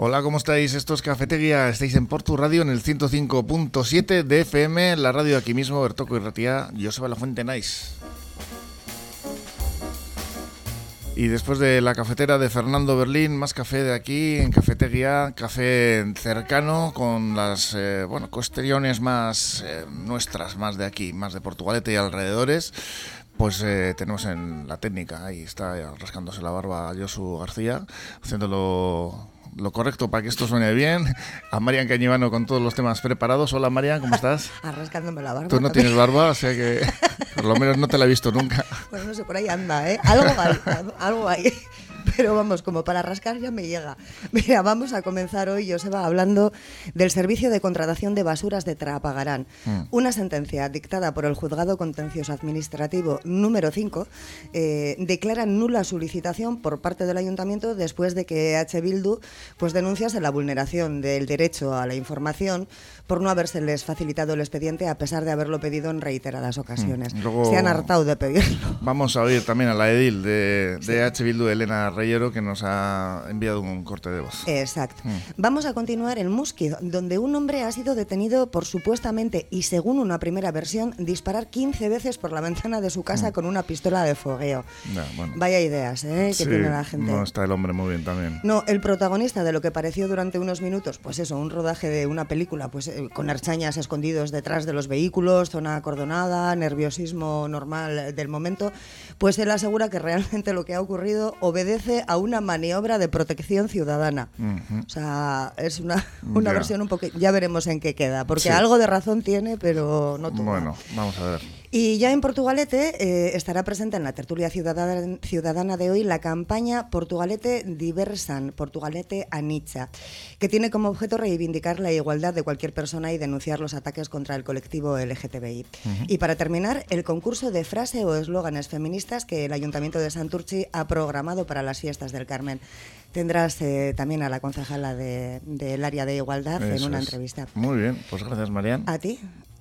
Hola, ¿cómo estáis? Esto es Cafetería, estáis en Portu Radio en el 105.7 de FM, la radio aquí mismo, Bertoco y Ratía, Joseba La Fuente Nice. Y después de la cafetera de Fernando Berlín, más café de aquí, en Cafetería, café cercano, con las eh, bueno, cuestiones más eh, nuestras, más de aquí, más de Portugalete y alrededores. Pues eh, tenemos en la técnica, ahí está rascándose la barba Josu García, haciéndolo lo correcto para que esto suene bien. A Marian Cañivano con todos los temas preparados. Hola Marian, ¿cómo estás? Arrascándome la barba. Tú no tienes barba, o sea que por lo menos no te la he visto nunca. Bueno, no sé, por ahí anda, ¿eh? Algo hay, algo hay. Pero vamos, como para rascar ya me llega. Mira, vamos a comenzar hoy, Joseba, hablando del servicio de contratación de basuras de Trapagarán. Mm. Una sentencia dictada por el Juzgado Contencioso Administrativo número 5 eh, declara nula su licitación por parte del Ayuntamiento después de que H. Bildu pues, denunciase la vulneración del derecho a la información por no habérseles facilitado el expediente a pesar de haberlo pedido en reiteradas ocasiones. Mm. Se han hartado de pedirlo. Vamos a oír también a la edil de, de H. Bildu, Elena Reyero, que nos ha enviado un corte de voz. Exacto. Mm. Vamos a continuar en Musquid, donde un hombre ha sido detenido por supuestamente, y según una primera versión, disparar 15 veces por la ventana de su casa mm. con una pistola de fogueo. Vaya ideas ¿eh? que tiene la gente. No, está el hombre muy bien también. No, el protagonista de lo que pareció durante unos minutos, pues eso, un rodaje de una película, pues eh, con archañas escondidos detrás de los vehículos, zona acordonada, nerviosismo normal del momento, pues él asegura que realmente lo que ha ocurrido obedece a una maniobra de protección ciudadana. O sea, es una, una versión un poco... Ya veremos en qué queda, porque algo de razón tiene, pero no todo. Bueno, vamos a ver. Y ya en Portugalete eh, estará presente en la tertulia ciudadana, ciudadana, de hoy la campaña Portugalete Diversan, Portugalete Anicha, que tiene como objeto reivindicar la igualdad de cualquier persona y denunciar los ataques contra el colectivo LGTBI. Y para terminar, el concurso de frase o eslóganes feministas que el Ayuntamiento de Santurci ha programado para las fiestas del Carmen. Tendrás eh, también a la concejala del área de igualdad en una entrevista. Muy bien, pues gracias, Marian. A ti.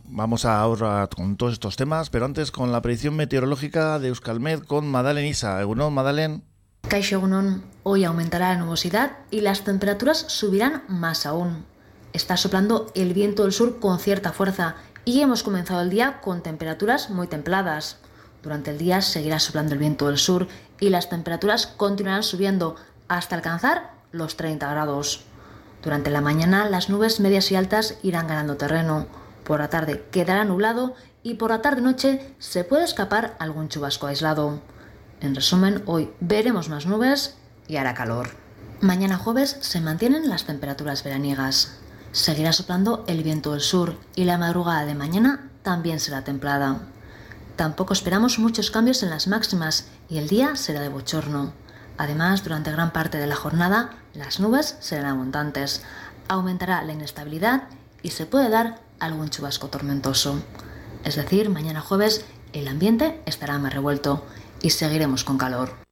Vamos ahora con todos estos temas, pero antes con la predicción meteorológica de Euskalmed con Madalen Isa. Egunon, Madalen. Caixo hoy aumentará la nubosidad y las temperaturas subirán más aún. Está soplando el viento del sur con cierta fuerza y hemos comenzado el día con temperaturas muy templadas. Durante el día seguirá soplando el viento del sur y las temperaturas continuarán subiendo hasta alcanzar los 30 grados. Durante la mañana las nubes medias y altas irán ganando terreno por la tarde quedará nublado y por la tarde-noche se puede escapar algún chubasco aislado. En resumen, hoy veremos más nubes y hará calor. Mañana jueves se mantienen las temperaturas veraniegas. Seguirá soplando el viento del sur y la madrugada de mañana también será templada. Tampoco esperamos muchos cambios en las máximas y el día será de bochorno. Además, durante gran parte de la jornada, las nubes serán abundantes. Aumentará la inestabilidad y se puede dar algún chubasco tormentoso. Es decir, mañana jueves el ambiente estará más revuelto y seguiremos con calor.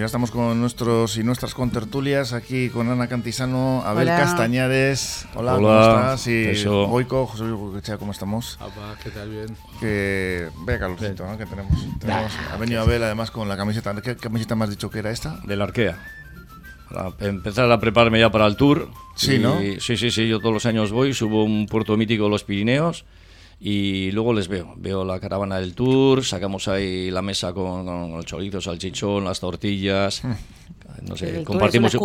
Ya estamos con nuestros y nuestras contertulias aquí con Ana Cantisano, Abel Castañares. Hola, ¿cómo estás? Y Goico, José Luis ¿cómo estamos? ¿qué tal? Bien. Que vea calorcito, ¿no? Que tenemos. ha venido Abel además con la camiseta. ¿Qué camiseta me has dicho que era esta? De la Arquea. Para empezar a prepararme ya para el tour. Sí, ¿no? Sí, sí, sí. Yo todos los años voy, subo un puerto mítico de los Pirineos y luego les veo. Veo la caravana del tour, sacamos ahí la mesa con, con el chorizo, salchichón, las tortillas. Hmm. No sé, compartimos,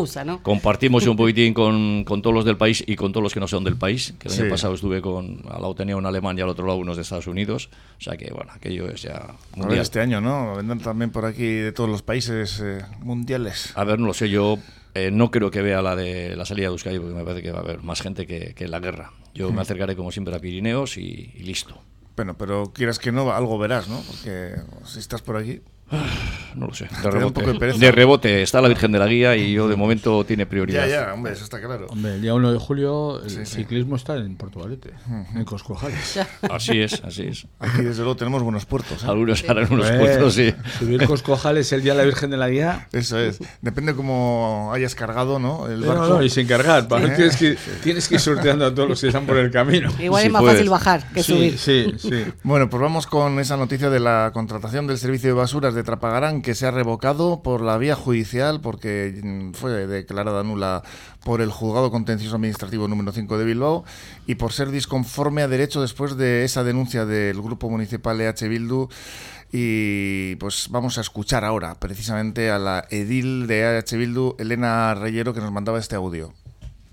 compartimos un poquitín con, con, todos los del país y con todos los que no son del país. Que el año pasado estuve con, al lado tenía un alemán y al otro lado unos de Estados Unidos. O sea que, bueno, aquello es ya mundial. este año, ¿no? Vendrán también por aquí de todos los países eh, mundiales. A ver, no lo sé, yo eh, no creo que vea la de la salida de Euskadi porque me parece que va a haber más gente que, que en la guerra. Yo me acercaré como siempre a Pirineos y, listo. Bueno, pero quieras que no, algo verás, ¿no? Porque si estás por aquí... no lo sé. De rebote. pereza. De rebote. Está la Virgen de la Guía y yo de momento tiene prioridad. Ya, ya, hombre, eso está claro. Hombre, el día 1 de julio el Sí, sí. ciclismo está en Portugalete, en Coscojales. Así es, así es. Aquí, desde luego, tenemos buenos puertos. ¿eh? Algunos harán unos Pues, puestos, sí. Subir Coscojales el día de la Virgen de la Guía. Eso es. Depende cómo hayas cargado, ¿no? El barco. no, y sin cargar. Sí. tienes, que, tienes que ir sorteando a todos los que están por el camino. Igual es más puedes. fácil bajar que Sí, subir. sí, sí. Bueno, pues vamos con esa noticia de la contratación del servicio de basuras de Trapagarán que se ha revocado por la vía judicial porque mm, fue declarada nula por el Juzgado Contencioso Administrativo número 5 de Bilbao y por ser disconforme a derecho después de esa denuncia del Grupo Municipal EH Bildu y pues vamos a escuchar ahora precisamente a la edil de EH Bildu, Elena Reyero, que nos mandaba este audio.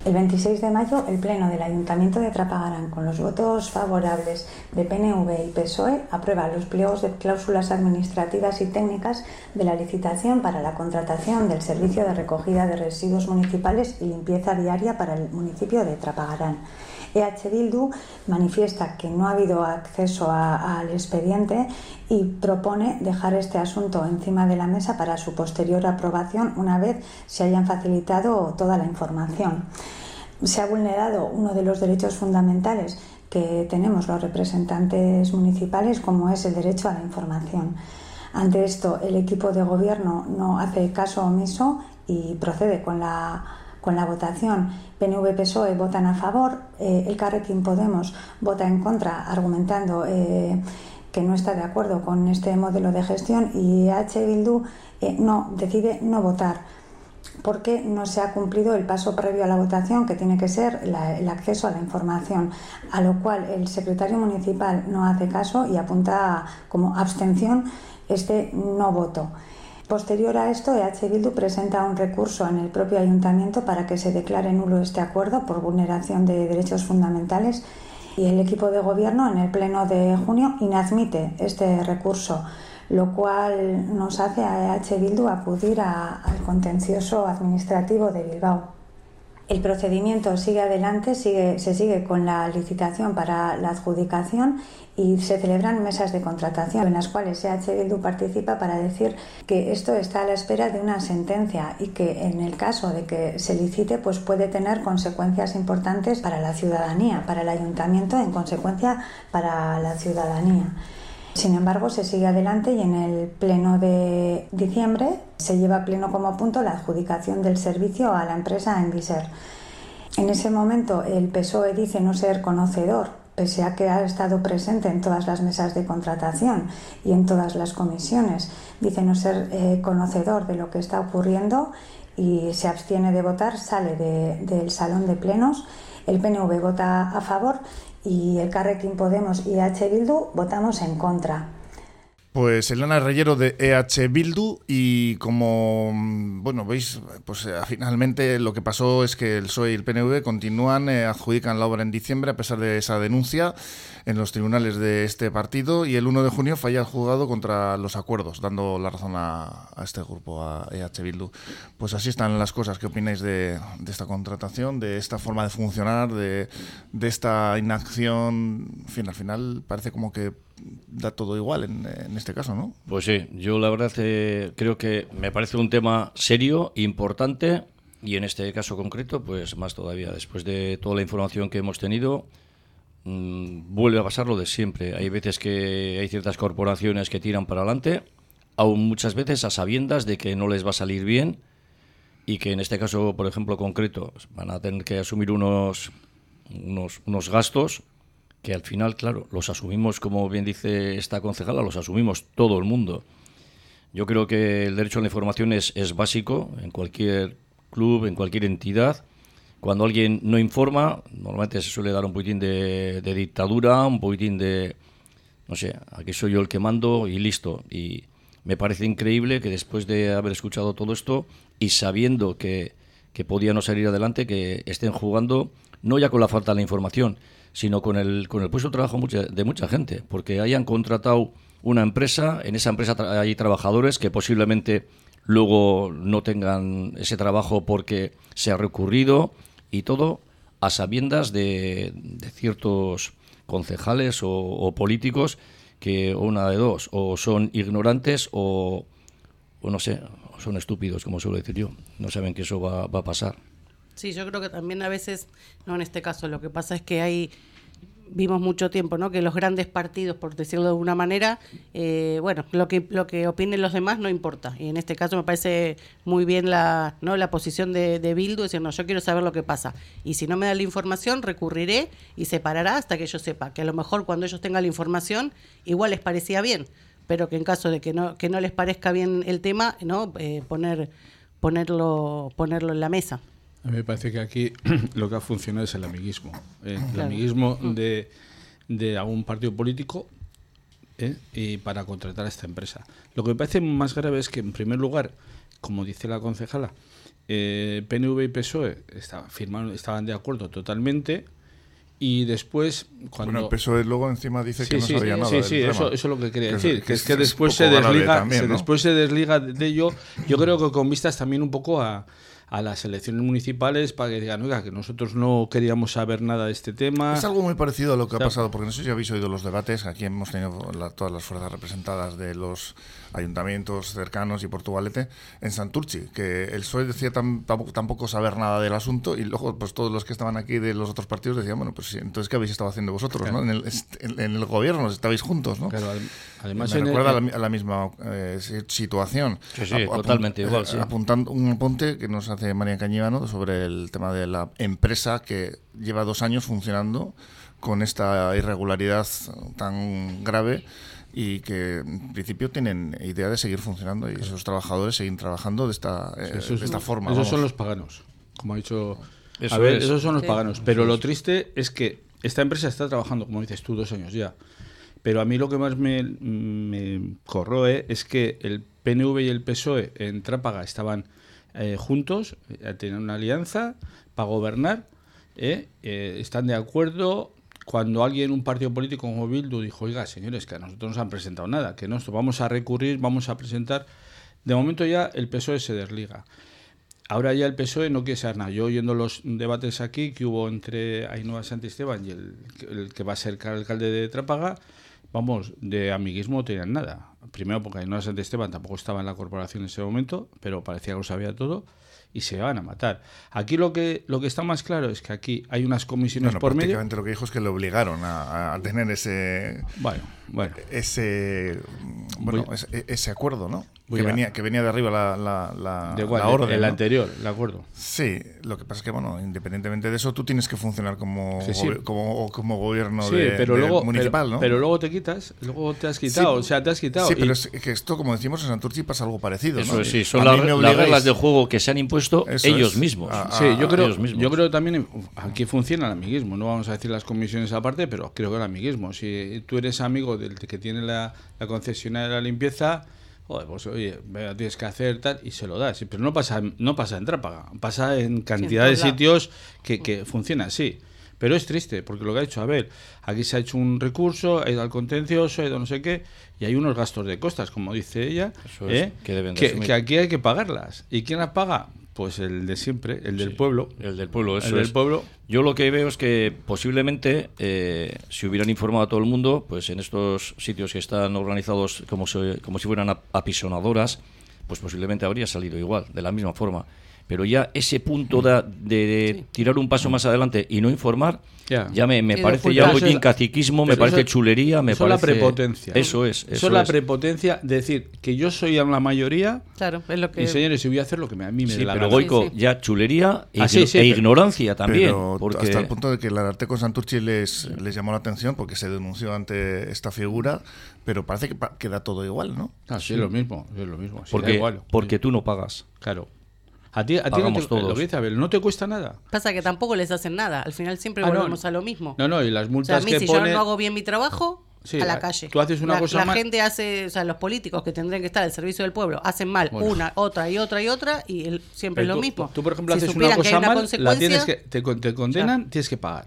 El 26 de mayo, el Pleno del Ayuntamiento de Trapagarán, con los votos favorables de PNV y PSOE, aprueba los pliegos de cláusulas administrativas y técnicas de la licitación para la contratación del servicio de recogida de residuos municipales y limpieza diaria para el municipio de Trapagarán. EH Bildu manifiesta que no ha habido acceso al expediente y propone dejar este asunto encima de la mesa para su posterior aprobación una vez se hayan facilitado toda la información. Se ha vulnerado uno de los derechos fundamentales que tenemos los representantes municipales, como es el derecho a la información. Ante esto, el equipo de gobierno no hace caso omiso y procede con la, con la votación. PNV-PSOE votan a favor, eh, el Carrequín Podemos vota en contra, argumentando eh, que no está de acuerdo con este modelo de gestión y H. Bildu eh, no, decide no votar porque no se ha cumplido el paso previo a la votación, que tiene que ser el acceso a la información, a lo cual el secretario municipal no hace caso y apunta como abstención este no voto. Posterior a esto, EH Bildu presenta un recurso en el propio ayuntamiento para que se declare nulo este acuerdo por vulneración de derechos fundamentales y el equipo de gobierno en el pleno de junio inadmite este recurso, lo cual nos hace a EH Bildu acudir al contencioso administrativo de Bilbao. El procedimiento sigue adelante, sigue- se sigue con la licitación para la adjudicación y se celebran mesas de contratación en las cuales EH Bildu participa para decir que esto está a la espera de una sentencia y que en el caso de que se licite pues puede tener consecuencias importantes para la ciudadanía, para el ayuntamiento, en consecuencia para la ciudadanía. Sin embargo, se sigue adelante y en el pleno de diciembre se lleva a pleno como punto la adjudicación del servicio a la empresa Enviser. En ese momento el PSOE dice no ser conocedor, pese a que ha estado presente en todas las mesas de contratación y en todas las comisiones. Dice no ser eh, conocedor de lo que está ocurriendo y se abstiene de votar, sale de- del salón de plenos. El PNV vota a favor y el Carrequín Podemos y H. Bildu votamos en contra. Pues Elena Reyero de EH Bildu y como bueno veis pues eh, finalmente lo que pasó es que el PSOE y el PNV continúan eh, adjudican la obra en diciembre a pesar de esa denuncia en los tribunales de este partido y el 1 de junio falla el juzgado contra los acuerdos dando la razón a, este grupo a EH Bildu. Pues así están las cosas. ¿qué opináis de, esta contratación de esta forma de funcionar de, esta inacción al final parece como que da todo igual en, en este caso, ¿no? Pues sí, yo la verdad eh, creo que me parece un tema serio, importante y en este caso concreto, pues más todavía. Después de toda la información que hemos tenido, mm, vuelve a pasar lo de siempre. Hay veces que hay ciertas corporaciones que tiran para adelante, aún muchas veces a sabiendas de que no les va a salir bien y que en este caso, por ejemplo, concreto, van a tener que asumir unos, unos, unos gastos que al final, claro, los asumimos, como bien dice esta concejala, los asumimos todo el mundo. Yo creo que el derecho a la información es, es básico en cualquier club, en cualquier entidad. Cuando alguien no informa, normalmente se suele dar un poquitín de, dictadura, un poquitín de, no sé, aquí soy yo el que mando y listo. Y me parece increíble que después de haber escuchado todo esto y sabiendo que, que podía no salir adelante, que estén jugando no ya con la falta de la información, sino con el, con el puesto de trabajo mucha- de mucha gente, porque hayan contratado una empresa, en esa empresa tra- hay trabajadores que posiblemente luego no tengan ese trabajo porque se ha recurrido y todo a sabiendas de, de ciertos concejales o, políticos que una de dos, o son ignorantes o, o no sé, son estúpidos, como suelo decir yo. No saben que eso va, va a pasar. Sí, yo creo que también a veces, no en este caso, lo que pasa es que hay vimos mucho tiempo, ¿no? Que los grandes partidos, por decirlo de alguna manera, eh, bueno, lo que lo que opinen los demás no importa. Y en este caso me parece muy bien la, ¿no? la posición de, de Bildu, decir, no, yo quiero saber lo que pasa. Y si no me da la información, recurriré y se parará hasta que yo sepa. Que a lo mejor cuando ellos tengan la información, igual les parecía bien, pero que en caso de que no, que no les parezca bien el tema, ¿no? Eh, poner ponerlo ponerlo en la mesa. A mí me parece que aquí lo que ha funcionado es el amiguismo. ¿eh? El Claro. amiguismo de, de algún partido político ¿eh? y para contratar a esta empresa. Lo que me parece más grave es que, en primer lugar, como dice la concejala, eh, PNV y PSOE estaban, firmaron, estaban de acuerdo totalmente y después cuando... Bueno, el PSOE luego encima dice que no sí, sabía sí, nada. sí, del sí, tema. eso, eso es lo que quería Que es- decir, que que es es- que es después se desliga, también, se- ¿no? después se desliga de ello, yo creo que con vistas también un poco a, a las elecciones municipales para que digan, oiga, que nosotros no queríamos saber nada de este tema. Es algo muy parecido a lo que ha pasado, porque no sé si habéis oído los debates, aquí hemos tenido la- todas las fuerzas representadas de los ayuntamientos cercanos y Portugalete en Santurci, que el PSOE decía tam- tampoco, tampoco saber nada del asunto y luego pues todos los que estaban aquí de los otros partidos decían, bueno, pues entonces ¿qué habéis estado haciendo vosotros? Claro. ¿no? en, el, en- en el gobierno estabais juntos, ¿no? Claro, además Me en el- recuerda a, la, a la misma eh, si- situación. Sí, sí, totalmente igual, sí. Apuntando un apunte que nos hace María Cañívano sobre el tema de la empresa que lleva dos años funcionando con esta irregularidad tan grave y que en principio tienen idea de seguir funcionando y esos trabajadores siguen trabajando de esta, eh, esos- de esta forma. Esos vamos. son los paganos, como ha dicho. Eso a ver, es. esos son los Sí. paganos. Pero lo triste es que esta empresa está trabajando, como dices tú, dos años ya. Pero a mí lo que más me, me corroe es que el PNV y el PSOE en Trápaga estaban eh, juntos, eh, tenían una alianza para gobernar, eh, eh, están de acuerdo. Cuando alguien, un partido político como Bildu, dijo, oiga, señores, que a nosotros no nos han presentado nada, que no, vamos a recurrir, vamos a presentar. De momento ya el PSOE se desliga. Ahora ya el PSOE no quiere saber nada. Yo oyendo los debates aquí que hubo entre Ainhoa Santisteban y el, el que va a ser alcalde de Trápaga, vamos, de amiguismo no tenían nada. Primero porque Ainhoa Santisteban tampoco estaba en la corporación en ese momento, pero parecía que lo sabía todo y se van a matar. Aquí lo que, lo que está más claro es que aquí hay unas comisiones Bueno, por medio. prácticamente lo que dijo es que le obligaron a, a tener ese Bueno, bueno. ese bueno Voy- ese, ese acuerdo, ¿no? Que a- venía que venía de arriba la, la, la, De igual, la orden. el ¿no? anterior, el acuerdo. Sí, lo que pasa es que, bueno, independientemente de eso, tú tienes que funcionar como, Sí, sí. como, como gobierno Sí, de, pero de luego, municipal, pero, ¿no? pero luego te quitas, luego te has quitado, o sea, te has quitado. Sí, y- pero es que esto, como decimos en Santurci, pasa algo parecido, Eso ¿no? sí, son A las, reglas del juego que se han impuesto Eso ellos es. mismos. Ah, Sí, yo a creo, ellos mismos. yo creo también aquí funciona el amiguismo. No vamos a decir las comisiones aparte, pero creo que el amiguismo. Si tú eres amigo del que tiene la, la concesionaria de la limpieza, joder, pues oye, tienes que hacer tal y se lo das. Pero no pasa, no pasa en Trápaga, pasa en cantidad de sitios que, que funciona así. Pero es triste, porque lo que ha hecho, a ver, aquí se ha hecho un recurso, ha ido al contencioso, ha ido no sé qué, y hay unos gastos de costas, como dice ella, Eso es, ¿eh? que deben de que, que aquí hay que pagarlas. ¿Y quién las paga? Pues el de siempre, el del Sí, pueblo. El del pueblo, eso El del es. pueblo. Yo lo que veo es que posiblemente, eh, si hubieran informado a todo el mundo, pues en estos sitios que están organizados como, se- como si fueran ap- apisonadoras, pues posiblemente habría salido igual, de la misma forma. Pero ya ese punto de, de tirar un paso más adelante y no informar, Ya. ya, me, parece ya la- caciquismo, me parece eso- chulería, me eso es la parece... prepotencia. Eso es. Eso, Eso, es la prepotencia de decir que yo soy la mayoría Claro, es lo que... y señores, y voy a hacer lo que a mí me Sí, dé la pero gana. Goico, Sí, sí. ya chulería e, Ah, sí, igno- sí, e pero- ignorancia también. Pero porque... hasta el punto de que el Ararteco Santurci les, les llamó la atención porque se denunció ante esta figura, pero parece que queda todo igual, ¿no? Ah, sí, es lo mismo, es lo mismo. Porque, igual. porque tú no pagas. Claro. A ti, a ti no te, todos. lo que dice Abel, no te cuesta nada. Pasa que tampoco les hacen nada. Al final siempre Ah, no. volvemos a lo mismo. No, no, y las O sea, a multas mí que si pone... yo no hago bien mi trabajo, Sí, a la calle. tú haces una la, cosa la mal- gente hace, o sea, los políticos que tendrían que estar al servicio del pueblo hacen mal Bueno. una, otra y otra y otra y el- siempre Pero es lo tú- mismo. Tú, por ejemplo, Si haces una cosa mal, la tienes que, te, te condenan, tienes que pagar.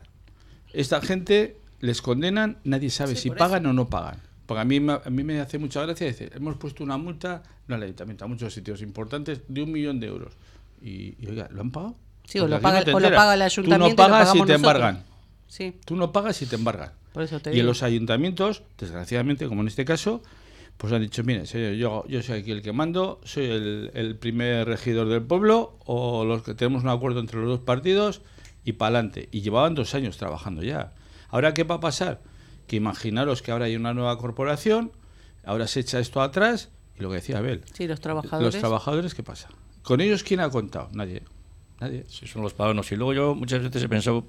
Esta gente les condenan, nadie sabe Sí, si pagan o no pagan. Porque a mí, a mí me hace mucha gracia decir, hemos puesto una multa, no al ayuntamiento, a muchos sitios importantes, de un millón de euros. Y, y, oiga, ¿lo han pagado? Sí, o lo paga- te o lo paga el ayuntamiento Tú no pagas y pagamos te nosotros. embargan. Sí, Tú no pagas y te embargan. por eso te Y en digo. los ayuntamientos, desgraciadamente, como en este caso, pues han dicho, mire, señor, yo, yo soy aquí el que mando, soy el, el primer regidor del pueblo, o los que tenemos un acuerdo entre los dos partidos, y para adelante. Y llevaban dos años trabajando ya. Ahora, ¿qué va a pasar? Que imaginaros que ahora hay una nueva corporación, ahora se echa esto atrás, y lo que decía Abel, Sí, los trabajadores. los trabajadores, ¿qué pasa? ¿Con ellos quién ha contado? Nadie. Nadie. Sí, son los paganos. Y luego yo muchas veces he pensado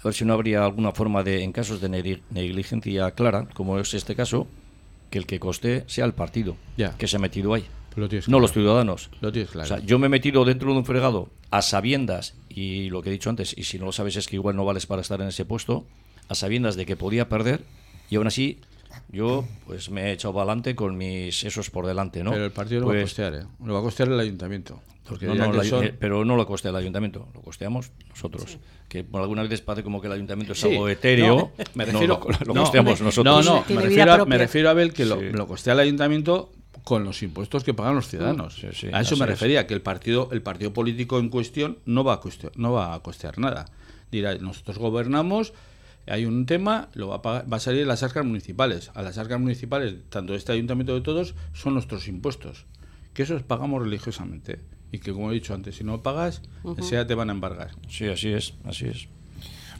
a ver si no habría alguna forma de, en casos de negli- negligencia clara, como es este caso, que el que coste sea el partido Ya. que se ha metido ahí, Pues lo tienes no los ciudadanos. Lo tienes claro. O sea, yo me he metido dentro de un fregado a sabiendas, y lo que he dicho antes, y si no lo sabes es que igual no vales para estar en ese puesto, a sabiendas de que podía perder, y aún así yo pues me he echado para adelante con mis esos por delante, ¿no? Pero el partido lo va a Pues, costear, ¿eh? Lo va a costear el ayuntamiento. Porque no, no, la- son- eh, pero no lo costea el ayuntamiento, lo costeamos nosotros. Que por alguna vez parece como que el ayuntamiento es Sí, algo etéreo. no, me No, refiero, lo, lo no, costeamos no, nosotros. No, no, me refiero, a, me refiero a ver que lo, Sí. lo costea el ayuntamiento con los impuestos que pagan los ciudadanos. Sí, sí, a eso me es. refería, que el partido, el partido político en cuestión no va a costear, no va a costear nada. Dirá, nosotros gobernamos, hay un tema, lo va a, pagar- va a salir de las arcas municipales. A las arcas municipales, tanto de este ayuntamiento de todos, son nuestros impuestos. Que esos pagamos religiosamente. Y que, como he dicho antes, si no pagas, enseguida te van a embargar. Sí, así es, así es.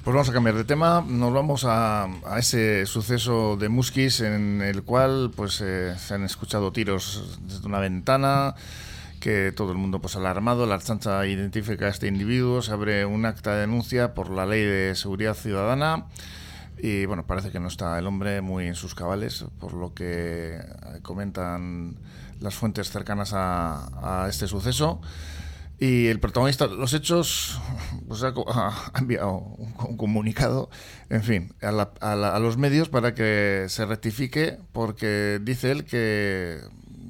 Pues vamos a cambiar de tema, nos vamos a, a ese suceso de Musquis en el cual pues eh, se han escuchado tiros desde una ventana, que todo el mundo pues alarmado, la Archancha identifica a este individuo, se abre un acta de denuncia por la ley de seguridad ciudadana y bueno, parece que no está el hombre muy en sus cabales, por lo que eh, comentan las fuentes cercanas a, a este suceso. Y el protagonista de los hechos pues, ha, ha enviado un, un comunicado, en fin, a, la- a la- a los medios para que se rectifique, porque dice él que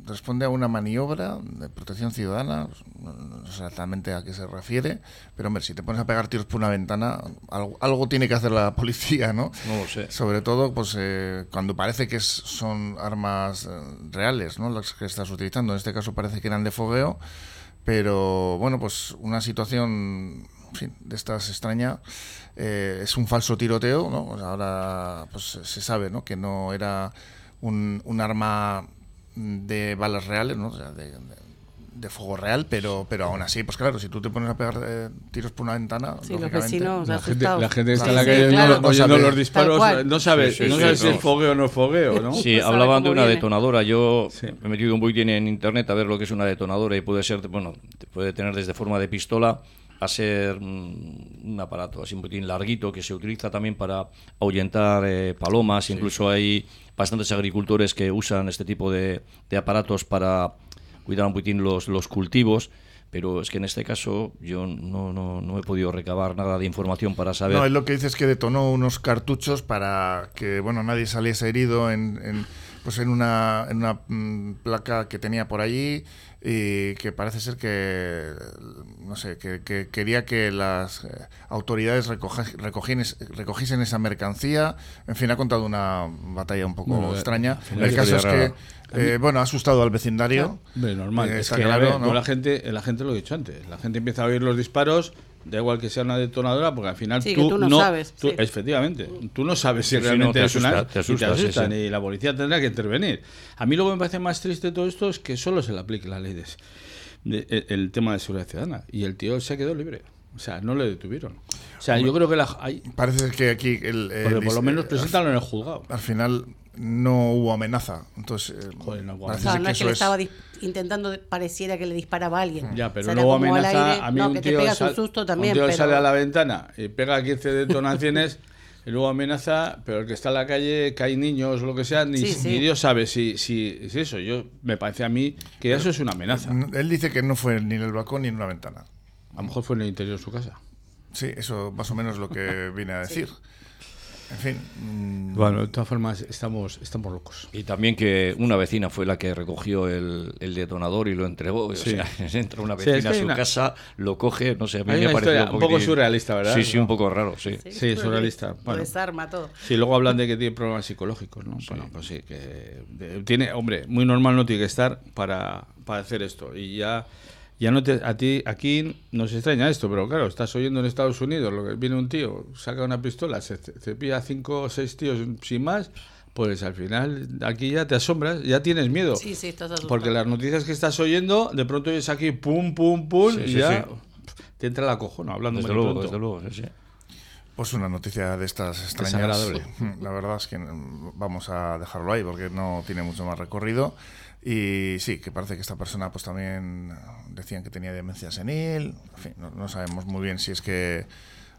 responde a una maniobra de protección ciudadana, no, sé exactamente a qué se refiere, pero hombre, si te pones a pegar tiros por una ventana, algo, algo tiene que hacer la policía, ¿no? No lo sé. Sobre todo, pues eh, cuando parece que es- son armas eh, reales, ¿no? Las que estás utilizando. En este caso parece que eran de fogueo, pero bueno, pues una situación de estas extraña. eh, es un falso tiroteo, ¿no? Sea, ahora pues se sabe, ¿no? Que no era un, un arma de balas reales, ¿no? O sea, de, de- de fuego real, pero, pero aún así, pues claro, si tú te pones a pegar eh, tiros por una ventana, Sí, los lógicamente- vecinos La gente, la gente está Sí, en la sí, calle claro. oyendo, oyendo sabe. los disparos, cual. no sabe, Sí, sí, no sí, sabe si no. es fogueo o no es fogueo, ¿no? Sí, No hablaban de una viene. detonadora. Yo Sí. me he metido un poquitín en internet a ver lo que es una detonadora y puede ser, bueno, te puede tener desde forma de pistola a ser mm, un aparato así un poquitín larguito que se utiliza también para ahuyentar eh, palomas. Incluso hay bastantes agricultores que usan este tipo de, de aparatos para cuidar un poquitín los, los cultivos. Pero es que en este caso yo no, no, no he podido recabar nada de información para saber. No, él lo que dice es que detonó unos cartuchos para que bueno nadie saliese herido en, en, pues en una, en una mm, placa que tenía por allí y que parece ser que no sé que, que quería que las eh, autoridades recogiesen esa mercancía. En fin, ha contado una batalla un poco Bueno, extraña. El caso es que eh, bueno ha asustado al vecindario. Hombre, normal. Eh, es que, claro, ver, ¿no? la gente, la gente lo he dicho antes, la gente empieza a oír los disparos, da igual que sea una detonadora, porque al final Sí, tú, no sabes, tú- sí. Efectivamente, tú no sabes si realmente no, es una te y asusta, sí, asustan, sí. y la policía tendrá que intervenir. A mí lo que me parece más triste de todo esto es que solo se le aplique la ley de, de- el, el tema de seguridad ciudadana y el tío se quedó libre. O sea, no le detuvieron. O sea, yo creo que la, hay, Parece que aquí el, el- porque por lo menos eh, preséntalo en el juzgado. al final no hubo amenaza. Entonces, eh, Joder, no hubo parece O sea, ser no que es que eso le es- estaba intentando, pareciera que le disparaba a alguien. Ya, pero O sea, era luego como al amenaza a mí no, un que te tío, sal- un susto un también, tío pero... sale a la ventana y pega 15 detonaciones y luego amenaza, pero el que está en la calle, que hay niños o lo que sea, ni, Sí, sí. ni Dios sabe si, si es eso. Yo Me parece a mí que eso es una amenaza. Él dice que no fue ni en el balcón ni en una ventana. A lo mejor fue en el interior de su casa. Sí, eso más o menos es lo que viene a decir. En fin. mm, Bueno, de todas formas, estamos, estamos locos. Y también que una vecina fue la que recogió el, el detonador y lo entregó. O Sí. sea, entra una Sí, es vecina que a su una- casa, lo coge, no sé, a mí Hay me parecido historia un poco surrealista, ¿verdad? Sí, sí, un poco raro, sí. Sí, surrealista. Lo Bueno. desarma todo. Sí, luego hablan de que tiene problemas psicológicos, ¿no? Bueno, pues sí, que de- tiene, hombre, muy normal no tiene que estar para, para hacer esto. Y ya, ya no te, a ti, aquí nos extraña esto, pero claro, estás oyendo en Estados Unidos, lo que viene un tío, saca una pistola, se, se pilla cinco o seis tíos sin más, pues al final aquí ya te asombras, ya tienes miedo. Sí, sí, estás asustado. Porque las noticias que estás oyendo, de pronto oyes aquí pum, pum, pum, Sí, y sí, ya sí. te entra la cojona hablando Desde luego, pronto. desde luego, sí, sí. Pues una noticia de estas extrañas. La verdad es que vamos a dejarlo ahí porque no tiene mucho más recorrido. Y sí, que parece que esta persona pues también decían que tenía demencia senil. En fin, no, no sabemos muy bien si es que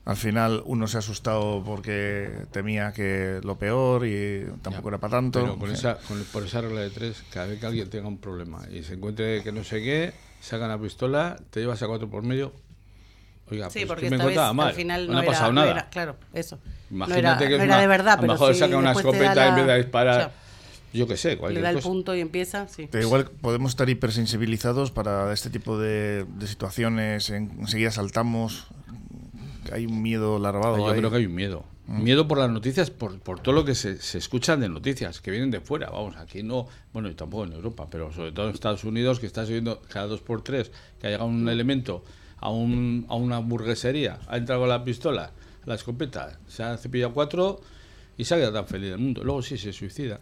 al final uno se ha asustado porque temía que lo peor y tampoco era para tanto. Pero con En esa, con- por esa regla de tres, cada vez que alguien tenga un problema y se encuentre que no sé qué, sacan la pistola, te llevas a cuatro por medio. Oiga, Sí, pues porque que me vez encontraba mal. al final no, no, ha era, pasado no nada. era- claro, eso. Imagínate no era, que es no era una- de verdad, a lo mejor saca una escopeta en la- vez de disparar. o sea, Yo qué sé, le cualquier da el cosa. punto y empieza, sí. Pero igual podemos estar hipersensibilizados para este tipo de, de situaciones. En- enseguida saltamos. Hay un miedo larvado. Yo ahí. creo que hay un miedo. Miedo por las noticias, por, por todo lo que se, se escuchan de noticias, que vienen de fuera. Vamos, aquí no, bueno, y tampoco en Europa, pero sobre todo en Estados Unidos, que estás oyendo cada dos por tres que ha llegado un elemento a, un, a una hamburguesería, ha entrado con la pistola, la escopeta, se ha cepillado cuatro y se ha quedado tan feliz del mundo. Luego sí se suicida.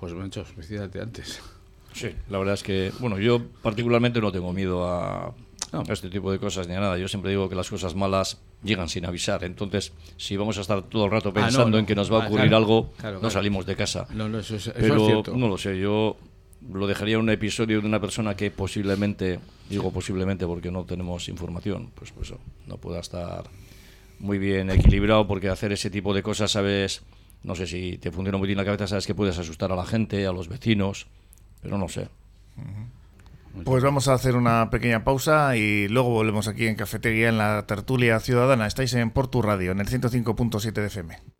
Pues me hecho, suicídate antes. Sí, la verdad es que, bueno, yo particularmente no tengo miedo a, este tipo de cosas ni a nada. Yo siempre digo que las cosas malas llegan sin avisar. Entonces, si vamos a estar todo el rato Ah, no, pensando no. en que nos va a Ah, ocurrir claro, algo, claro, no salimos de casa. No, no, eso es, eso es Pero cierto. no lo sé, yo lo dejaría en un episodio de una persona que posiblemente, digo posiblemente porque no tenemos información, pues, pues no pueda estar muy bien equilibrado porque hacer ese tipo de cosas, sabes, no sé si te funciona muy bien la cabeza, sabes que puedes asustar a la gente, a los vecinos, pero no sé. Pues vamos a hacer una pequeña pausa y luego volvemos aquí en Cafetería en la tertulia ciudadana. Estáis en Portu Radio, en el 105.7 de FM.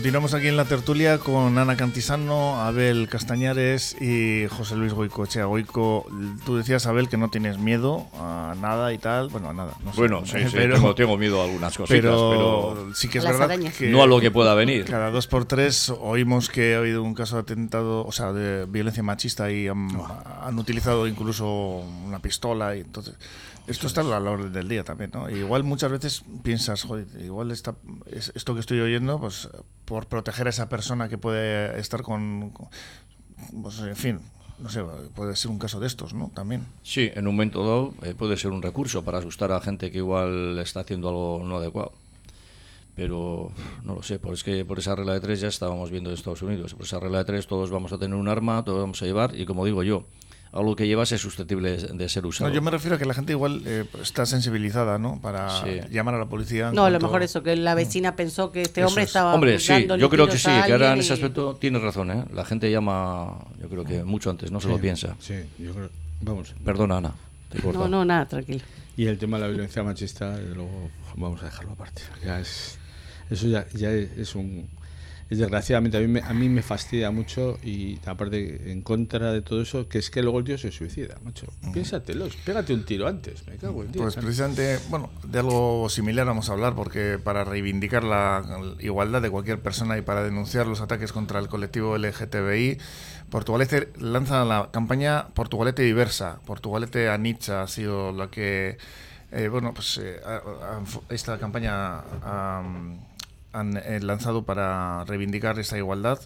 Continuamos aquí en la tertulia con Ana Cantisano, Abel Castañares y José Luis Goicoechea. Goico, tú decías, Abel, que no tienes miedo a nada y tal. Bueno, a nada. No sé, Bueno, sí, sí, pero, tengo, tengo miedo a algunas cositas, pero, pero, sí que es Las verdad arañas. que no a lo que pueda venir. cada dos por tres oímos que ha habido un caso de atentado, o sea, de violencia machista y han, han utilizado incluso una pistola y entonces esto está a la orden del día también, ¿no? Igual muchas veces piensas, joder, igual está, es- esto que estoy oyendo, pues por proteger a esa persona que puede estar con, con- pues, en fin, no sé, puede ser un caso de estos, ¿no? También. Sí, en un momento dado eh, puede ser un recurso para asustar a gente que igual está haciendo algo no adecuado. Pero no lo sé, por, es que por esa regla de tres ya estábamos viendo en Estados Unidos. Por esa regla de tres todos vamos a tener un arma, todos vamos a llevar, y como digo yo, algo que llevas es susceptible de, ser usado. No, yo me refiero a que la gente igual eh, está sensibilizada, ¿no? Para Sí. llamar a la policía. No, a lo mejor eso, que la vecina pensó que este Eso hombre es. estaba Hombre, sí, yo creo que sí, que ahora en ese aspecto tienes razón, ¿eh? La gente llama, yo creo que mucho antes, no se lo piensa. Sí, yo creo. Vamos. Perdona, Ana. te. No, no, nada, tranquilo. Y el tema de la violencia machista, desde luego, vamos a dejarlo aparte. Ya es, eso ya, ya es, es un... Es desgraciadamente, a mí, me, a mí me fastidia mucho y aparte en contra de todo eso, que es que luego el tío se suicida, macho. Piénsatelo, pégate un tiro antes, me cago en Dios. Pues precisamente, bueno, de algo similar vamos a hablar, porque para reivindicar la igualdad de cualquier persona y para denunciar los ataques contra el colectivo LGTBI, Portugalete lanza la campaña Portugalete Diversa. Portugalete Anicha ha sido la que, eh, bueno, pues eh, esta campaña ha, han eh, lanzado para reivindicar esta igualdad,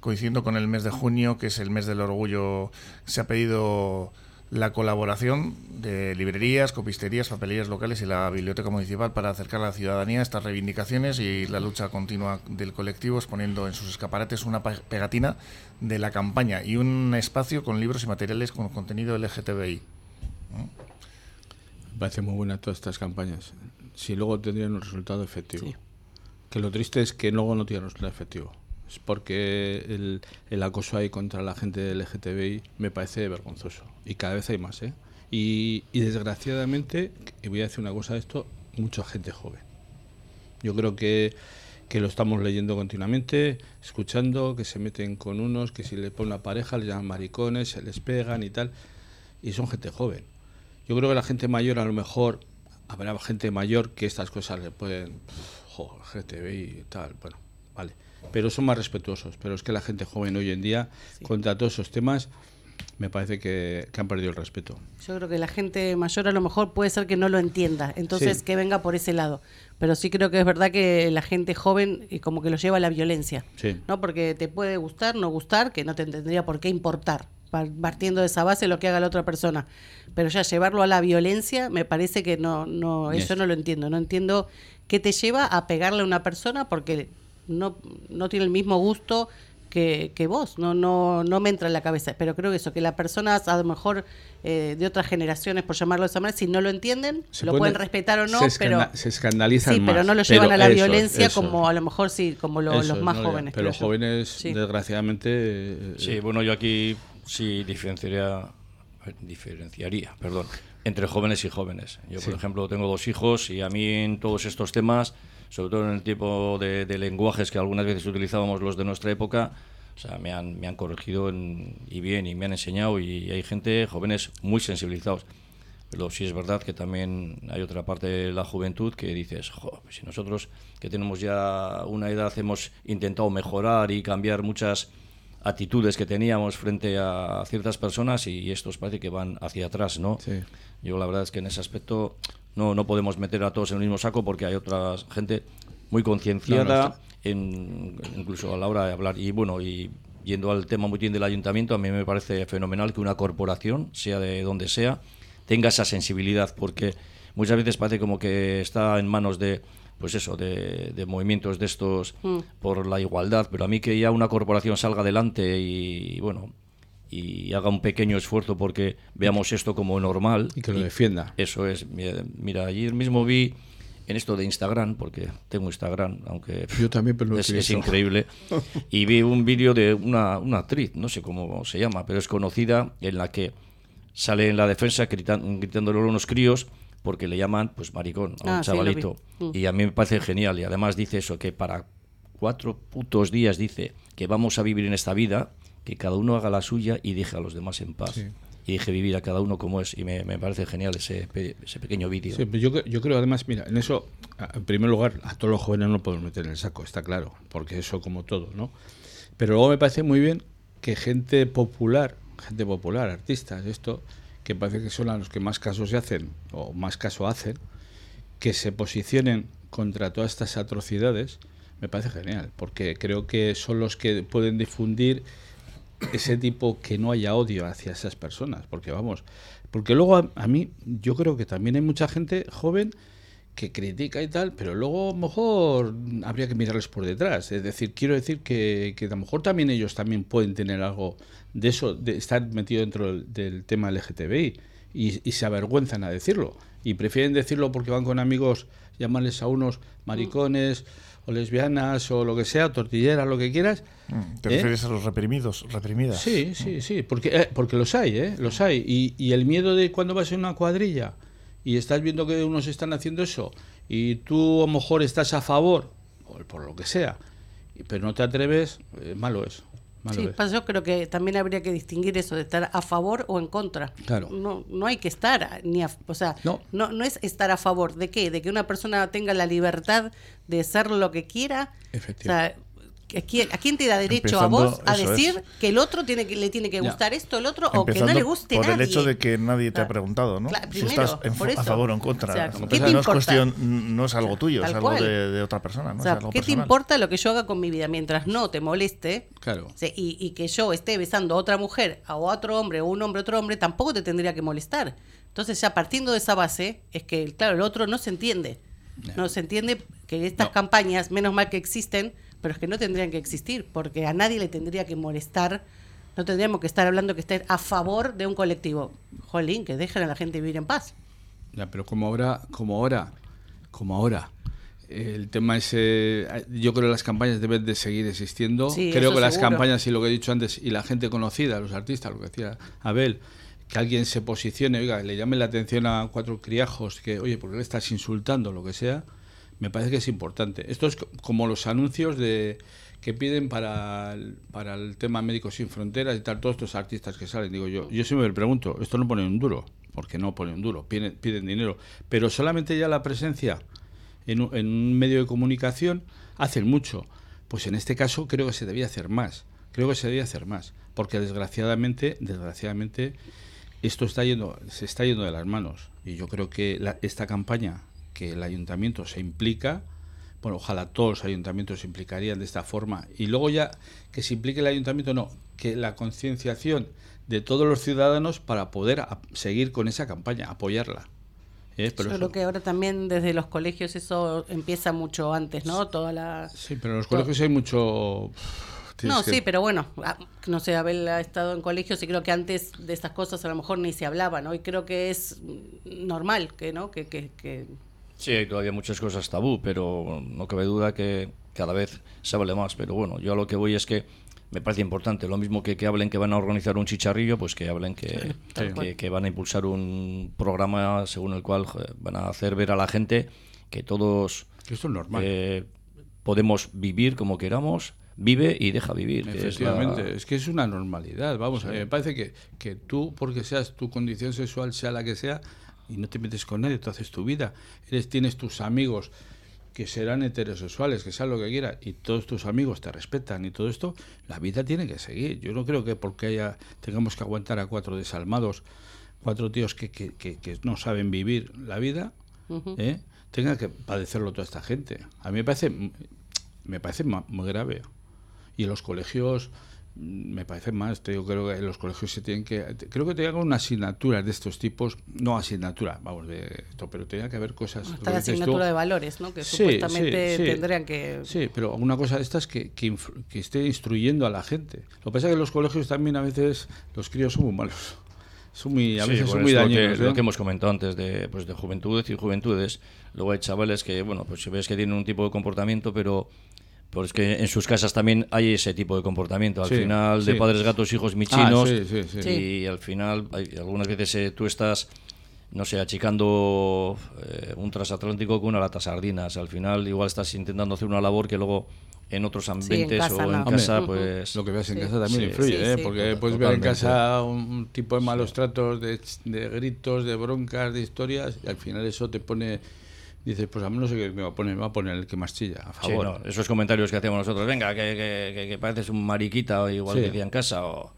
coincidiendo con el mes de junio, que es el mes del orgullo. Se ha pedido la colaboración de librerías, copisterías, papelerías locales y la biblioteca municipal para acercar a la ciudadanía estas reivindicaciones y la lucha continua del colectivo, exponiendo en sus escaparates una pegatina de la campaña y un espacio con libros y materiales con contenido LGTBI. Me parece muy buena todas estas campañas. Si luego tendrían un resultado efectivo. Que lo triste es que luego no tienen resultado efectivo. Es porque el, el acoso ahí contra la gente del LGTBI me parece vergonzoso. Y cada vez hay más, ¿eh? Y, y desgraciadamente, y voy a decir una cosa de esto, mucha gente joven. Yo creo que, que lo estamos leyendo continuamente, escuchando, que se meten con unos, que si le ponen una pareja les llaman maricones, se les pegan y tal. Y son gente joven. Yo creo que la gente mayor a lo mejor, habrá gente mayor que estas cosas le pueden, joder, GTB y tal, bueno, vale. Pero son más respetuosos. Pero es que la gente joven hoy en día, contra todos esos temas, me parece que, han perdido el respeto. Yo creo que la gente mayor a lo mejor puede ser que no lo entienda, entonces que venga por ese lado. Pero sí creo que es verdad que la gente joven y como que lo lleva a la violencia, ¿no? Porque te puede gustar, no gustar, que no te tendría por qué importar partiendo de esa base lo que haga la otra persona. Pero ya llevarlo a la violencia, me parece que no, no, eso no lo entiendo. No entiendo qué te lleva a pegarle a una persona porque no, no tiene el mismo gusto que, que, vos, no, no, no me entra en la cabeza, pero creo que eso, que las personas a lo mejor eh, de otras generaciones, por llamarlo de esa manera, si no lo entienden, lo pueden respetar o no, pero se escandalizan sí, pero no lo llevan a la violencia como a lo mejor sí, como los más jóvenes. Pero los jóvenes, desgraciadamente... Eh, sí, bueno, yo aquí sí diferenciaría, diferenciaría perdón, entre jóvenes y jóvenes. Yo, por ejemplo, tengo dos hijos y a mí en todos estos temas, sobre todo en el tipo de, lenguajes que algunas veces utilizábamos los de nuestra época, o sea, me han, me han corregido y bien y me han enseñado y hay gente, jóvenes muy sensibilizados. Pero sí es verdad que también hay otra parte de la juventud que dices, pues si nosotros que tenemos ya una edad hemos intentado mejorar y cambiar muchas actitudes que teníamos frente a ciertas personas y estos parece que van hacia atrás, ¿no? Yo la verdad es que en ese aspecto no, no podemos meter a todos en el mismo saco porque hay otra gente muy concienciada, en, incluso a la hora de hablar. Y bueno, y yendo al tema muy bien del ayuntamiento, a mí me parece fenomenal que una corporación, sea de donde sea, tenga esa sensibilidad, porque muchas veces parece como que está en manos de pues eso, de, movimientos de estos mm. por la igualdad, pero a mí que ya una corporación salga adelante y, bueno, y haga un pequeño esfuerzo porque veamos esto como normal. Y que lo defienda. Eso es. Mira, ayer mismo vi en esto de Instagram, porque tengo Instagram, aunque Yo también, pero es, es, increíble, y vi un vídeo de una, una, actriz, no sé cómo se llama, pero es conocida, en la que sale en la defensa gritan, gritándole a unos críos porque le llaman pues maricón a un ah, chavalito. Mm. y a mí me parece genial. Y además dice eso, que para cuatro putos días dice que vamos a vivir en esta vida, que cada uno haga la suya y deje a los demás en paz. Y deje vivir a cada uno como es. Y me, parece genial ese, ese pequeño vídeo. yo, yo creo además, mira, en eso, en primer lugar, a todos los jóvenes no podemos meter en el saco, está claro, porque eso como todo, ¿no? Pero luego me parece muy bien que gente popular, gente popular, artistas, esto, que parece que son a los que más casos se hacen, o más caso hacen, que se posicionen contra todas estas atrocidades, me parece genial, porque creo que son los que pueden difundir ese tipo que no haya odio hacia esas personas, porque vamos, porque luego a, mí yo creo que también hay mucha gente joven que critica y tal, pero luego a lo mejor habría que mirarles por detrás. Es decir, quiero decir que, que a lo mejor también ellos también pueden tener algo de eso, de estar metido dentro del, tema LGTBI y, y, se avergüenzan a decirlo. Y prefieren decirlo porque van con amigos, llamarles a unos maricones o lesbianas o lo que sea, tortilleras, lo que quieras. Mm, ¿Te refieres ¿eh? a los reprimidos, reprimidas? Sí, sí, sí, porque, eh, porque los hay, ¿eh? Los hay. Y, y el miedo de cuando vas en una cuadrilla y estás viendo que unos están haciendo eso y tú a lo mejor estás a favor, o por lo que sea, pero no te atreves, eh, malo es sí, yo creo que también habría que distinguir eso de estar a favor o en contra. Claro. No, no hay que estar, ni o sea, no. no. es estar a favor de qué, de que una persona tenga la libertad de ser lo que quiera. Efectivamente. ¿A quién, ¿A quién te da derecho a vos a decir es. que el otro tiene que, le tiene que Ya. gustar esto, el otro, o que no le guste por nadie? el hecho de que nadie te ha Claro. preguntado, ¿no? Claro, si estás en- por a favor o en contra. O sea, no ¿qué te es cuestión, no es algo tuyo, es algo de, de otra persona, ¿no? O sea, es algo ¿qué te importa lo que yo haga con mi vida mientras no te moleste? Claro. Y, y que yo esté besando a otra mujer, a otro hombre, o un hombre otro hombre, tampoco te tendría que molestar. Entonces, ya partiendo de esa base, es que, claro, el otro no se entiende. No se entiende que estas No. campañas, menos mal que existen, pero es que no tendrían que existir, porque a nadie le tendría que molestar. No tendríamos que estar hablando que esté a favor de un colectivo. Jolín, que dejen a la gente vivir en paz. Ya, pero como ahora, como ahora, como ahora, el tema es, eh, yo creo que las campañas deben de seguir existiendo. Sí, creo que las seguro. campañas y lo que he dicho antes y la gente conocida, los artistas, lo que decía Abel, que alguien se posicione, oiga, le llame la atención a cuatro criajos que, oye, ¿por qué le estás insultando? Lo que sea, me parece que es importante. Esto es co- como los anuncios de que piden para el, para el tema Médicos Sin Fronteras y tal, todos estos artistas que salen. Digo yo, yo siempre me pregunto, esto no pone un duro, porque no pone un duro, piden, dinero, pero solamente ya la presencia en un, en un medio de comunicación hacen mucho. Pues en este caso creo que se debía hacer más, creo que se debía hacer más, porque desgraciadamente, desgraciadamente, esto está yendo, se está yendo de las manos. Y yo creo que la- esta campaña, que el ayuntamiento se implica, bueno, ojalá todos los ayuntamientos se implicarían de esta forma. Y luego ya que se implique el ayuntamiento, no, que la concienciación de todos los ciudadanos para poder seguir con esa campaña, apoyarla. ¿Eh? Pero Yo eso- creo que ahora también desde los colegios eso empieza mucho antes, ¿no? Toda la... Sí, pero en los colegios hay mucho... tienes No, que- sí, pero bueno, ah, no sé, Abel ha estado en colegios y creo que antes de estas cosas a lo mejor ni se hablaba, ¿no? Y creo que es normal que, ¿no? Que, que, que- Sí, hay todavía muchas cosas tabú, pero no cabe duda que cada vez se hable más. Pero bueno, yo a lo que voy es que me parece importante. Lo mismo que, que hablen que van a organizar un chicharrillo, pues que hablen que, que- van a impulsar un programa según el cual van a hacer ver a la gente que todos Que esto es normal. eh, podemos vivir como queramos, vive y deja vivir. que es la- Efectivamente, es, que es una normalidad. Vamos, a ver, me parece que, que tú, porque seas tu condición sexual, sea la que sea, y no te metes con nadie, tú haces tu vida. Eres, tienes tus amigos que serán heterosexuales, que sean lo que quieran, y todos tus amigos te respetan y todo esto, la vida tiene que seguir. Yo no creo que porque haya, tengamos que aguantar a cuatro desalmados, cuatro tíos que, que, que- que no saben vivir la vida, ¿eh? tenga que padecerlo toda esta gente. A mí me parece, me parece ma- muy grave. Y en los colegios me parece más, te digo, creo que en los colegios se tienen que, creo que tengan una asignatura de estos tipos, no asignatura, vamos, de esto, pero tenía que haber cosas. que la asignatura de valores, ¿no? Que Sí, supuestamente sí, sí. tendrían que... Sí, pero una cosa de estas que, que, que esté instruyendo a la gente. Lo que pasa es que en los colegios también a veces los críos son muy malos. Son muy, a veces son muy dañinos. que, ¿eh? lo que hemos comentado antes de, pues, de juventudes y juventudes. Luego hay chavales que, bueno, pues si ves que tienen un tipo de comportamiento, pero pues que en sus casas también hay ese tipo de comportamiento. Al Sí, final, de padres gatos, hijos Ah, michinos. sí, sí, sí. Y al final, hay- algunas veces eh, tú estás, no sé, achicando eh, un transatlántico con una lata sardinas. Al final, igual estás intentando hacer una labor que luego en otros ambientes casa o en no. casa, Hombre, pues. Lo que veas en Sí. casa también Sí. influye, Sí, ¿eh? sí. porque puedes ver en casa un, un tipo de malos tratos, de, ch- de gritos, de broncas, de historias, y al final eso te pone, dices, pues a mí no sé qué me va a poner, me va a poner el que más chilla, a Sí, favor. no, esos comentarios que hacemos nosotros, venga, que, que, que- que pareces un mariquita, o igual Sí. que decía en casa, o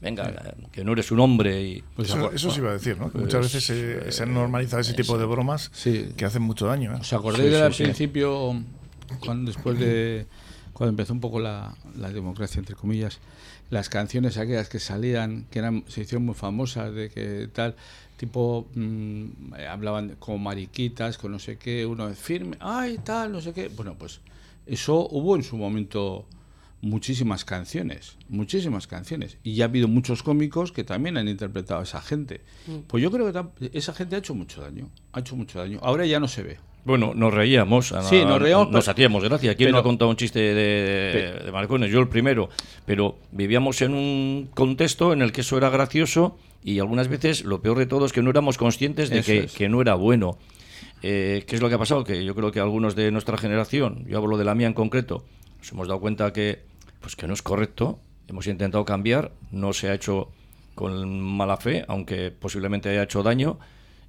venga, que no eres un hombre. y Pues Eso, eso sí iba a decir, ¿no? Que muchas veces se, se han normalizado ese tipo de bromas Sí. que hacen mucho daño. ¿eh? ¿Os acordáis Sí, del sí, sí. principio, cuando después de cuando empezó un poco la, la democracia entre comillas, las canciones aquellas que salían, que eran se hicieron muy famosas de que tal tipo mm, eh, hablaban como mariquitas, con no sé qué, uno de firme, ay tal, no sé qué. Bueno, pues eso hubo en su momento muchísimas canciones, muchísimas canciones. Y ya ha habido muchos cómicos que también han interpretado a esa gente. Pues yo creo que esa gente ha hecho mucho daño, ha hecho mucho daño. Ahora ya no se ve. Bueno, nos reíamos. a- Sí, nos reíamos, Nos hacíamos gracia. ¿Quién no pero- ha contado un chiste de, de, de Marcones? Yo el primero. Pero vivíamos en un contexto en el que eso era gracioso y algunas veces lo peor de todo es que no éramos conscientes de Eso que, es. que no era bueno. Eh, ¿Qué es lo que ha pasado? Que yo creo que algunos de nuestra generación, yo hablo de la mía en concreto, nos hemos dado cuenta que, pues que no es correcto. Hemos intentado cambiar, no se ha hecho con mala fe, aunque posiblemente haya hecho daño.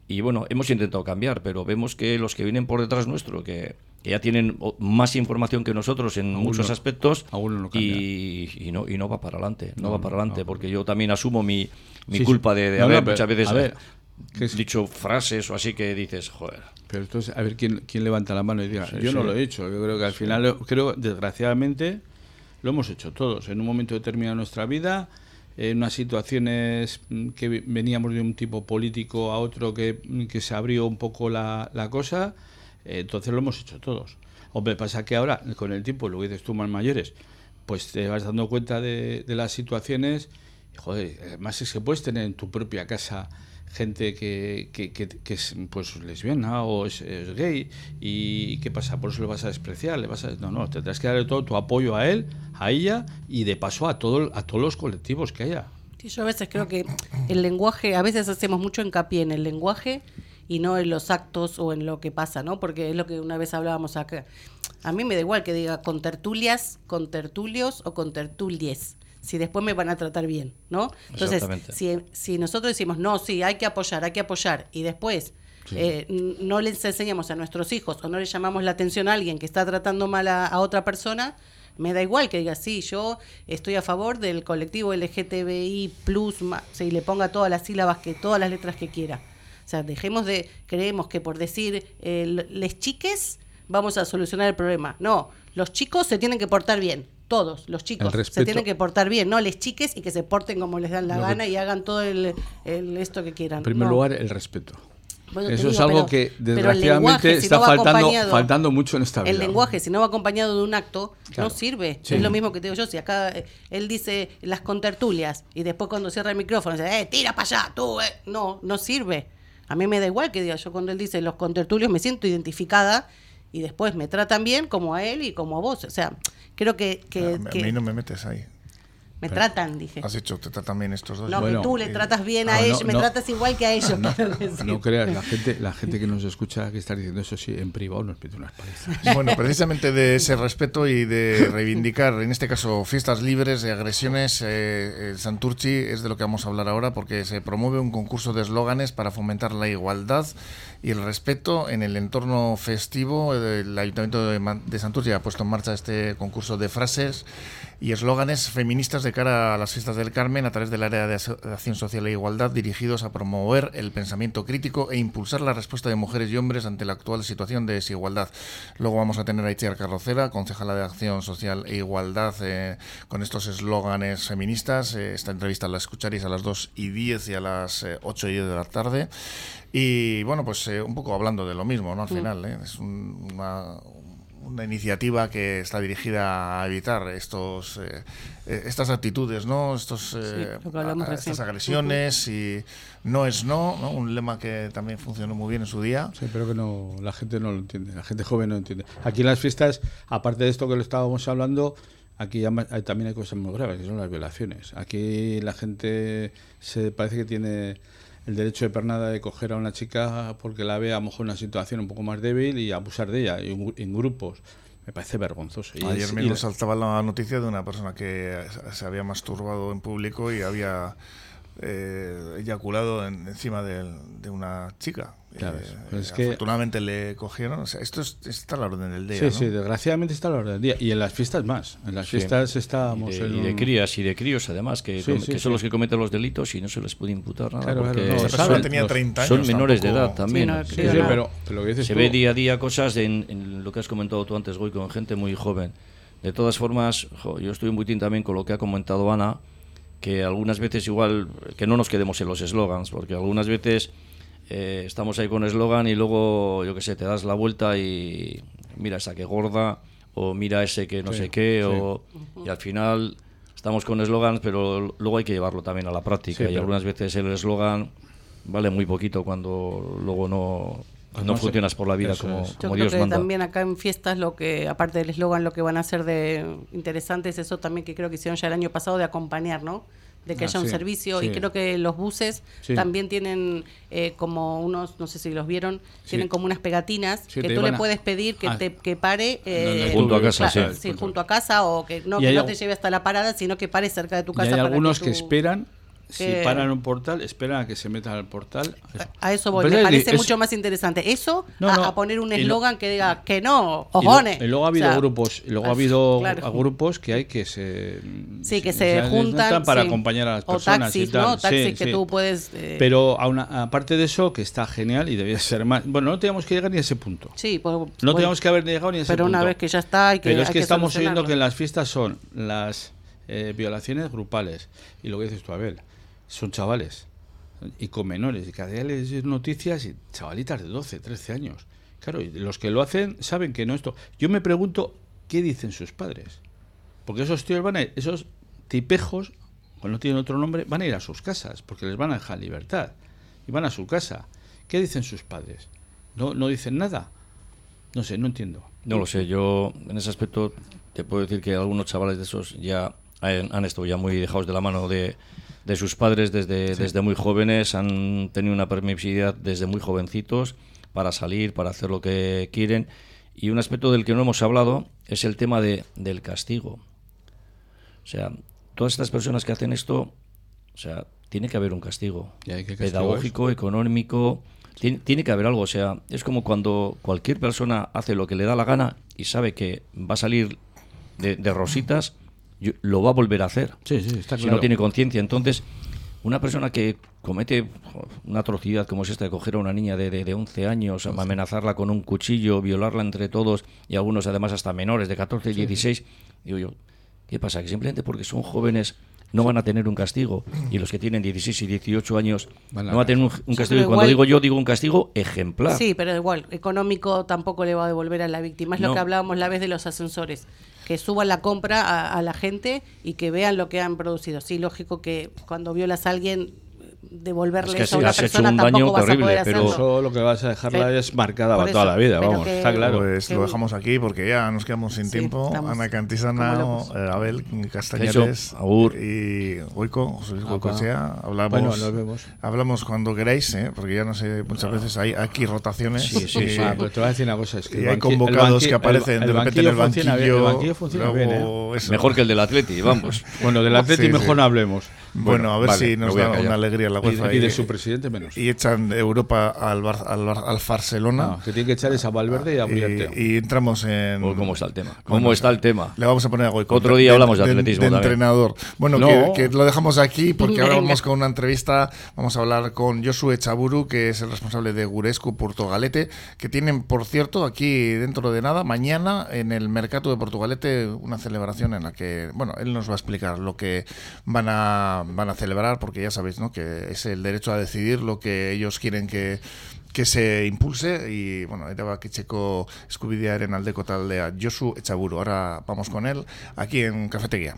Y bueno, hemos intentado cambiar, pero vemos que los que vienen por detrás nuestro, que que ya tienen más información que nosotros en Aún muchos no- aspectos aún no cambia. y, y no, y no va para adelante, no, No, va para adelante, porque yo también asumo mi, mi Sí, culpa de, de haber muchas veces a ver, que es- dicho frases o así que dices, joder. Pero entonces, a ver quién, quién levanta la mano y diga, Sí, yo no lo he hecho. Yo creo que al final, creo, desgraciadamente, lo hemos hecho todos. En un momento determinado de nuestra vida, en unas situaciones mm, que veníamos de un tipo político a otro que, mm, que se abrió un poco la, la cosa, eh, entonces lo hemos hecho todos. Hombre, pasa que ahora, con el tiempo, lo que dices tú más mayores, pues te vas dando cuenta de, de las situaciones. Joder, además es que puedes tener en tu propia casa gente que, que, que- que es pues lesbiana o es, es gay y qué pasa por eso le vas a despreciar le vas a no no tendrás que darle todo tu apoyo a él a ella y de paso a todo a todos los colectivos que haya Sí, yo a veces creo que el lenguaje, a veces hacemos mucho hincapié en el lenguaje y no en los actos o en lo que pasa, ¿no? Porque es lo que una vez hablábamos acá. A mí me da igual que diga con tertulias, con tertulios o con tertulies, si después me van a tratar bien, ¿no? Entonces, si, si nosotros decimos, no, sí, hay que apoyar, hay que apoyar, y después eh, no les enseñamos a nuestros hijos o no le llamamos la atención a alguien que está tratando mal a, a otra persona, me da igual que diga, sí, yo estoy a favor del colectivo LGTBI, ma- y le ponga todas las sílabas, que todas las letras que quiera. O sea, dejemos de, creemos que por decir eh, les chiques vamos a solucionar el problema. No, los chicos se tienen que portar bien. Todos, los chicos, se tienen que portar bien, no les chiques y que se porten como les dan la que- gana y hagan todo el, el esto que quieran. en primer No. lugar el respeto Bueno, eso es algo pero- que desgraciadamente lenguaje, si está no faltando faltando mucho en esta vida El lenguaje, si no va acompañado de un acto, Claro. no sirve. Sí. Es lo mismo que te digo yo. Si acá eh, él dice las contertulias y después cuando cierra el micrófono dice, eh, tira para allá, tú, eh. No, no sirve. A mí me da igual que diga yo cuando él dice los contertulios me siento identificada y después me tratan bien como a él y como a vos. O sea, creo que, que, a, mí- a que mí no me metes ahí. Me tratan, dije. Has dicho, te tratan bien estos dos. No, Bueno, que tú le eh, tratas bien ah, a no, ellos, me no. tratas igual que a ellos. no creas la gente la gente que nos escucha que está diciendo eso sí en privado nos pide unas palizas Bueno, precisamente de ese respeto y de reivindicar, en este caso, fiestas libres de agresiones, eh, el Santurchi es de lo que vamos a hablar ahora porque se promueve un concurso de eslóganes para fomentar la igualdad y el respeto en el entorno festivo. El Ayuntamiento de, de Santurchi ha puesto en marcha este concurso de frases y eslóganes feministas de cara a las fiestas del Carmen a través del área de de acción social e igualdad dirigidos a promover el pensamiento crítico e impulsar la respuesta de mujeres y hombres ante la actual situación de desigualdad. Luego vamos a tener a Itziar Carrocera, concejala de Acción Social e Igualdad, eh, con estos eslóganes feministas. Eh, esta entrevista la escucharéis a las 2 y 10 y a las eh, 8 y 10 de la tarde. Y bueno, pues eh, un poco hablando de lo mismo, ¿no? Al final, ¿eh? es un- una, una iniciativa que está dirigida a evitar estos eh, eh, estas actitudes, ¿no? Estos eh, a- estas agresiones y no es no, ¿no? Un lema que también funcionó muy bien en su día. Sí, pero que no, la gente no lo entiende, la gente joven no lo entiende. Aquí en las fiestas, aparte de esto que lo estábamos hablando, aquí hay- también hay cosas muy graves, que son las violaciones. Aquí la gente se parece que tiene el derecho de pernada de coger a una chica porque la ve a lo mejor en una situación un poco más débil y abusar de ella y en, grupos. Me parece vergonzoso. Y Ayer mismo saltaba la noticia de una persona que se había masturbado en público y había eh, eyaculado en- encima de, una chica. Claro, Eh, pues es que- afortunadamente le cogieron. O sea, esto es- está a la orden del día. Sí, ¿no? sí, desgraciadamente está a la orden del día. Y en las fiestas más. En las Sí. fiestas estábamos Y de, en y de un- crías y de críos además, que, Sí, com- sí, que son los que cometen los delitos y no se les puede imputar nada. Claro, claro, porque no, persona saben, tenía los- 30 años. son menores de tampoco- edad también. Sí, no, no. pero, pero lo que dices se tú- ve día a día cosas en, en lo que has comentado tú antes, Goy, con gente muy joven. De todas formas, jo, yo estoy muy tin también con lo que ha comentado Ana, que algunas veces igual, que no nos quedemos en los eslogans, porque algunas veces eh, estamos ahí con eslogan y luego, yo qué sé, te das la vuelta y mira esa que gorda, o mira ese que no Sí, sé qué, sí. o, y al final estamos con eslogans, pero luego hay que llevarlo también a la práctica. Sí, y algunas veces el eslogan vale muy poquito cuando luego no, no funcionas por la vida Eso como, es. Yo como creo Dios que manda. también acá en fiestas lo que, aparte del eslogan, lo que van a hacer de interesante es eso también que creo que hicieron ya el año pasado de acompañar, ¿no? De que Ah, haya un sí, servicio y creo que los buses Sí. también tienen eh, como unos, no sé si los vieron, tienen como unas pegatinas que tú le a- puedes pedir que Ah. te que pare eh, Junto a casa, claro, sí. junto a casa o que no, Y que hay no te lleve hasta la parada, sino que pare cerca de tu Y casa. hay para algunos tú- que esperan si Que- paran un portal, esperan a que se metan al portal. A eso voy, Pero me parece es- mucho más interesante. Eso No, a, no, a poner un eslogan que diga que no, ojones. Y, luego ha habido O sea, grupos, y luego ha habido claro. grupos que hay que se Sí, que se juntan para sí. acompañar a las O personas taxis, y tal. ¿no? Taxis Sí, que sí. tú puedes, eh, Pero a- aparte de eso, que está genial y debía ser más. Bueno, no teníamos que llegar ni a ese punto. Sí, pues, No bueno, teníamos que haber llegado ni a ese Pero punto. una vez que ya está, hay que Pero es hay que, que estamos oyendo que en las fiestas son las eh, violaciones grupales. Y lo que dices tú, Abel, son chavales y con menores. Y cada día les noticias y chavalitas de 12, 13 años. Claro, y los que lo hacen saben que no esto. Yo me pregunto, ¿qué dicen sus padres? Porque esos tíos van a esos tipejos, cuando no tienen otro nombre, van a ir a sus casas, porque les van a dejar libertad. Y van a su casa. ¿Qué dicen sus padres? ¿No, no dicen nada? No sé, no entiendo. No lo sé, yo en ese aspecto te puedo decir que algunos chavales de esos ya han, han estado ya muy dejados de la mano de, de sus padres desde, Sí. desde muy jóvenes, han tenido una permisividad desde muy jovencitos para salir, para hacer lo que quieren. Y un aspecto del que no hemos hablado es el tema de, del castigo. O sea, todas estas personas que hacen esto, o sea, tiene que haber un castigo. ¿Y hay qué castigo pedagógico, económico. Tiene, tiene que haber algo. O sea, es como cuando cualquier persona hace lo que le da la gana y sabe que va a salir de, de rositas, yo- lo va a volver a hacer. Sí, sí, está si no tiene conciencia. Entonces, una persona que comete una atrocidad como es esta de coger a una niña de, de, de 11 años, amenazarla con un cuchillo, violarla entre todos y algunos además hasta menores de 14 y Sí. 16, digo yo, ¿qué pasa? Que simplemente porque son jóvenes no van a tener un castigo y los que tienen 16 y 18 años Van a no van a tener un, castigo. Y cuando igual- digo yo, digo un castigo ejemplar. Sí, pero igual, económico tampoco le va a devolver a la víctima. Es lo que hablábamos la vez de los ascensores. Que suban la compra a, a la gente y que vean lo que han producido. Sí, lógico que cuando violas a alguien, devolverle Es que eso a sí, una has hecho persona un tampoco daño vas terrible, a poder pero- hacerlo. Eso lo que vas a dejarla Pero- es marcada para toda la vida, pero vamos, que- está claro. Pues Que- lo dejamos aquí porque ya nos quedamos sin Sí, tiempo. estamos Ana locos. eh, Abel Castañares Agur. y. Echea. Hablamos, Bueno, nos vemos. hablamos cuando queráis, ¿eh? porque ya no sé, muchas veces hay aquí rotaciones. Sí, sí, y- sí. Ah, pero te voy a decir una cosa, es que y hay convocados que aparecen el- de repente en el banquillo funciona bien, banquillo. el banquillo funciona luego bien, ¿eh? Mejor que el del Atleti, vamos. Bueno, del Atleti mejor no hablemos. Bueno, a ver si nos a da una alegría la Y- UEFA. Y, de su presidente menos. y echan Europa al, Bar- al, Bar- al Barcelona. No, que tiene que echar es a Valverde y a y, y entramos en. ¿Cómo está el tema? ¿Cómo Bueno, está el tema? Le vamos a poner a Goico. Otro día hablamos de atletismo De, también. entrenador. Bueno, No. que, que lo dejamos aquí porque ahora vamos con una entrevista. Vamos a hablar con Josué Chaburu, que es el responsable de Gurescu Portugalete, que tienen, por cierto, aquí dentro de nada, mañana en el mercado de Portugalete, una celebración en la que, bueno, él nos va a explicar lo que van a, van a celebrar, porque ya sabéis, ¿no? Que es el derecho a decidir lo que ellos quieren que que se impulse y bueno, erabakitzeko eskubidearen aldeko taldea Josu Echaburu. Ahora vamos con él aquí en Cafetería.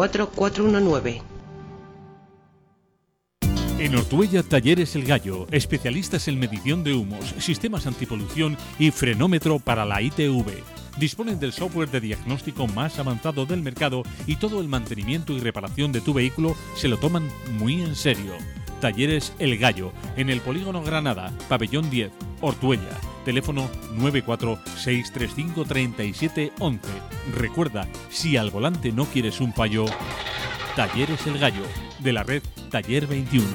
616-994-419. En Ortuella Talleres El Gallo, especialistas en medición de humos, sistemas antipolución y frenómetro para la ITV. Disponen del software de diagnóstico más avanzado del mercado y todo el mantenimiento y reparación de tu vehículo se lo toman muy en serio. Talleres El Gallo, en el Polígono Granada, Pabellón 10, Ortuella. Teléfono 946353711. Recuerda, si al volante no quieres un fallo, Talleres El Gallo, de la red Taller 21.